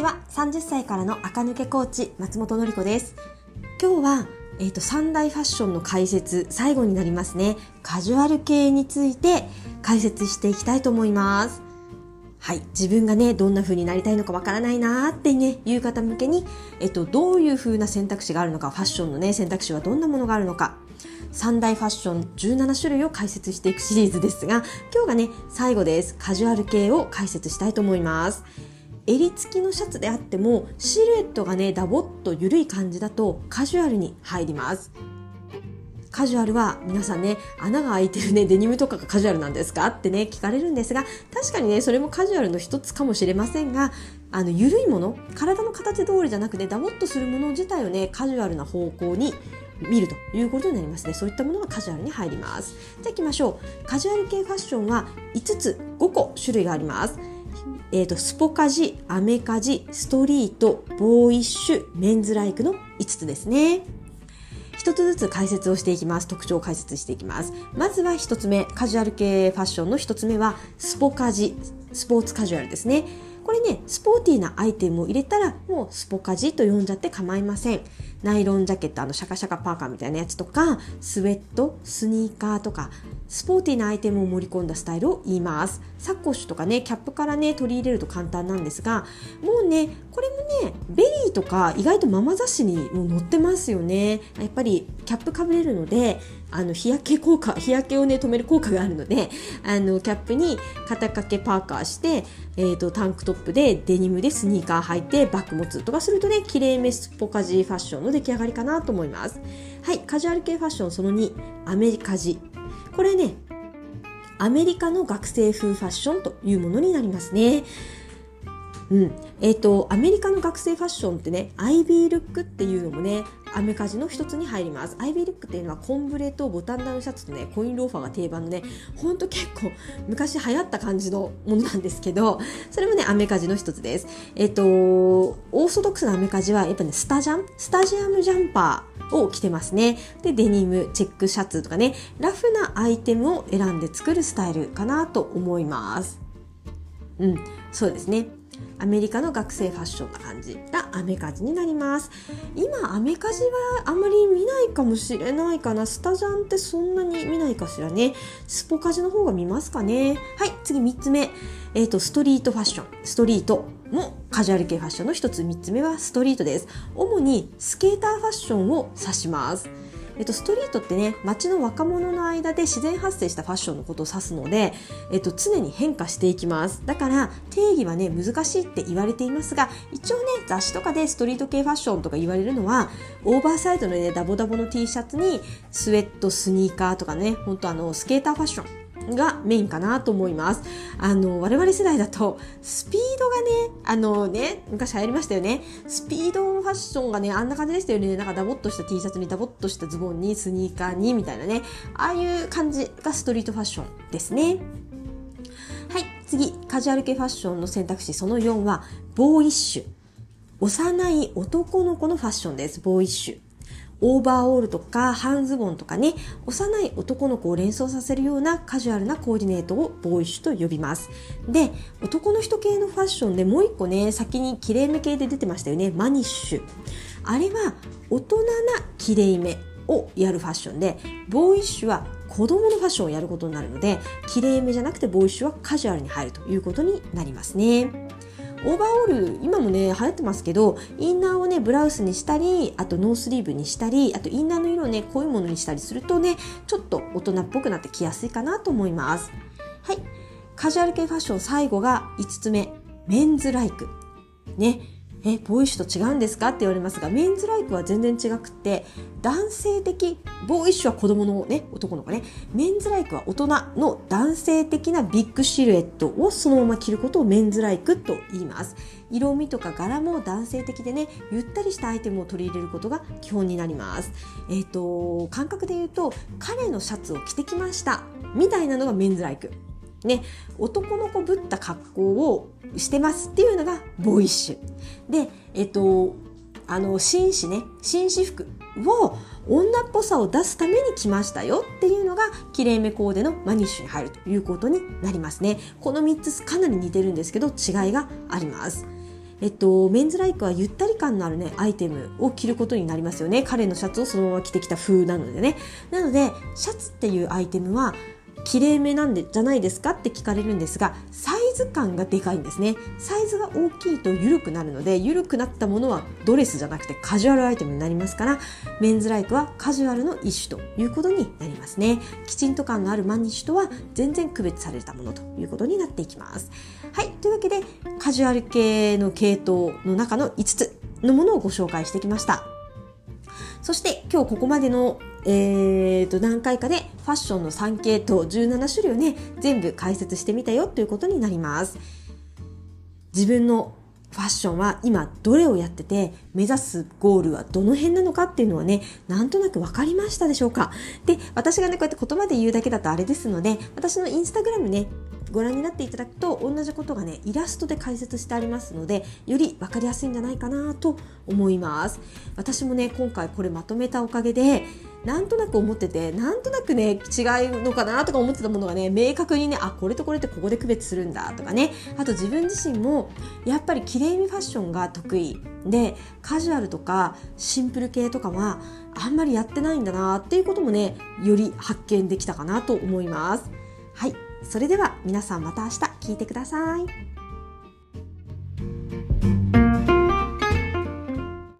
ちは。30歳からの垢抜けコーチ松本の子です。今日はえーと、三大ファッションの解説最後になりますね。カジュアル系について解説していきたいと思います。はい。自分がねどんな風になりたいのかわからないなーってねいう方向けに、えっと、どういう風な選択肢があるのかファッションのね選択肢はどんなものがあるのか。三大ファッション17種類を解説していくシリーズですが今日がね最後です。カジュアル系を解説したいと思います。襟付きのシャツであってもシルエットがねダボっと緩い感じだとカジュアルに入ります。カジュアルは皆さんね穴が開いてるねデニムとかがカジュアルなんですか？ってね聞かれるんですが確かにねそれもカジュアルの一つかもしれませんがあの緩いもの体の形通りじゃなくてダボっとするもの自体をねカジュアルな方向に見るということになりますね。そういったものがカジュアルに入ります。じゃあ行きましょう。カジュアル系ファッションは5つ5個種類があります。えーと、スポカジ、アメカジ、ストリート、ボーイッシュ、メンズライクの5つですね。一つずつ解説をしていきます。特徴を解説していきます。まずは一つ目、カジュアル系ファッションの一つ目は、スポカジ、スポーツカジュアルですね。これね、スポーティーなアイテムを入れたら、もうスポカジと呼んじゃって構いません。ナイロンジャケット、あのシャカシャカパーカーみたいなやつとか、スウェット、スニーカーとか、スポーティーなアイテムを盛り込んだスタイルを言います。サコッシュとかね、キャップからね、取り入れると簡単なんですが、もうね、これもね、 VERY とか意外とママ雑誌にも載ってますよね。やっぱりキャップかぶれるので、あの日焼け効果日焼けをね止める効果があるのであのキャップに肩掛けパーカーして、えーと、タンクトップでデニムでスニーカー履いてバッグ持つとかするとね綺麗めスポカジファッションの出来上がりかなと思います。はいカジュアル系ファッションその2アメリカジ。これねアメリカの学生風ファッションというものになりますね。うんえーと、アメリカの学生ファッションってねアイビールックっていうのもねアメカジの一つに入ります。アイビールックっていうのはコンブレとボタンダウンシャツとね、コインローファーが定番のね、ほんと結構昔流行った感じのものなんですけど、それもね、アメカジの一つです。えっと、オーソドックスなアメカジはやっぱね、スタジャン？スタジアムジャンパーを着てますね。で、デニム、チェックシャツとかね、ラフなアイテムを選んで作るスタイルかなと思います。うん、そうですね。アメリカの学生ファッションな感じがアメカジになります。今アメカジはあまり見ないかもしれないかな。スタジャンってそんなに見ないかしらね。スポカジの方が見ますかね。はい次3つ目。え、ー、とストリートファッション。ストリートもカジュアル系ファッションの1つ。3つ目はストリートです。主にスケーターファッションを指します。えっと、ストリートってね街の若者の間で自然発生したファッションのことを指すので、えっと、常に変化していきます。だから定義はね難しいって言われていますが一応ね雑誌とかでストリート系ファッションとか言われるのはオーバーサイドのねダボダボの T シャツにスウェットスニーカーとかねほんとあのスケーターファッションがメインかなと思います。あの、我々世代だと、スピードがね、あのね、昔流行りましたよね。スピードファッションがね、あんな感じでしたよね。なんかダボっとした T シャツにダボっとしたズボンにスニーカーにみたいなね。ああいう感じがストリートファッションですね。はい、次、カジュアル系ファッションの選択肢その4は、ボーイッシュ。幼い男の子のファッションです。ボーイッシュ。オーバーオールとか半ズボンとかね幼い男の子を連想させるようなカジュアルなコーディネートをボーイッシュと呼びます。で男の人系のファッションでもう一個ね先にきれいめ系で出てましたよね。マニッシュ。あれは大人なきれいめをやるファッションでボーイッシュは子供のファッションをやることになるのできれいめじゃなくてボーイッシュはカジュアルに入るということになりますね。オーバーオール今もね流行ってますけどインナーをねブラウスにしたりあとノースリーブにしたりあとインナーの色をね濃いものにしたりするとねちょっと大人っぽくなってきやすいかなと思います。はい。カジュアル系ファッション最後が5つ目。メンズライク。ね。えボーイッシュと違うんですか？って言われますがメンズライクは全然違くて男性的ボーイッシュは子供のね男の子ね。メンズライクは大人の男性的なビッグシルエットをそのまま着ることをメンズライクと言います。色味とか柄も男性的でねゆったりしたアイテムを取り入れることが基本になります。えっ、ー、と感覚で言うと彼のシャツを着てきましたみたいなのがメンズライク。ね、男の子ぶった格好をしてますっていうのがボイッシュ。で、えっと、あの、紳士ね、紳士服を女っぽさを出すために着ましたよっていうのが、きれいめコーデのマニッシュに入るということになりますね。この3つかなり似てるんですけど、違いがあります。えっと、メンズライクはゆったり感のあるね、アイテムを着ることになりますよね。彼のシャツをそのまま着てきた風なのでね。なので、シャツっていうアイテムは、きれいめなんでじゃないですかって聞かれるんですがサイズ感がでかいんですね。サイズが大きいと緩くなるので緩くなったものはドレスじゃなくてカジュアルアイテムになりますからメンズライクはカジュアルの一種ということになりますね。きちんと感のあるマニッシュとは全然区別されたものということになっていきます。はいというわけでカジュアル系の系統の中の5つのものをご紹介してきました。そして今日ここまでの、えー、と何回かでファッションの3系統17種類をね全部解説してみたよということになります。自分のファッションは今どれをやってて目指すゴールはどの辺なのかっていうのはねなんとなく分かりましたでしょうか？で私がねこうやって言葉で言うだけだとあれですので私のインスタグラムねご覧になっていただくと同じことがねイラストで解説してありますのでより分かりやすいんじゃないかなと思います。私もね今回これまとめたおかげでなんとなく思っててなんとなくね違うのかなとか思ってたものがね明確にねあこれとこれってここで区別するんだとかね。あと自分自身もやっぱり綺麗めファッションが得意。でカジュアルとかシンプル系とかはあんまりやってないんだなっていうこともねより発見できたかなと思います。はい。それでは皆さんまた明日聞いてください。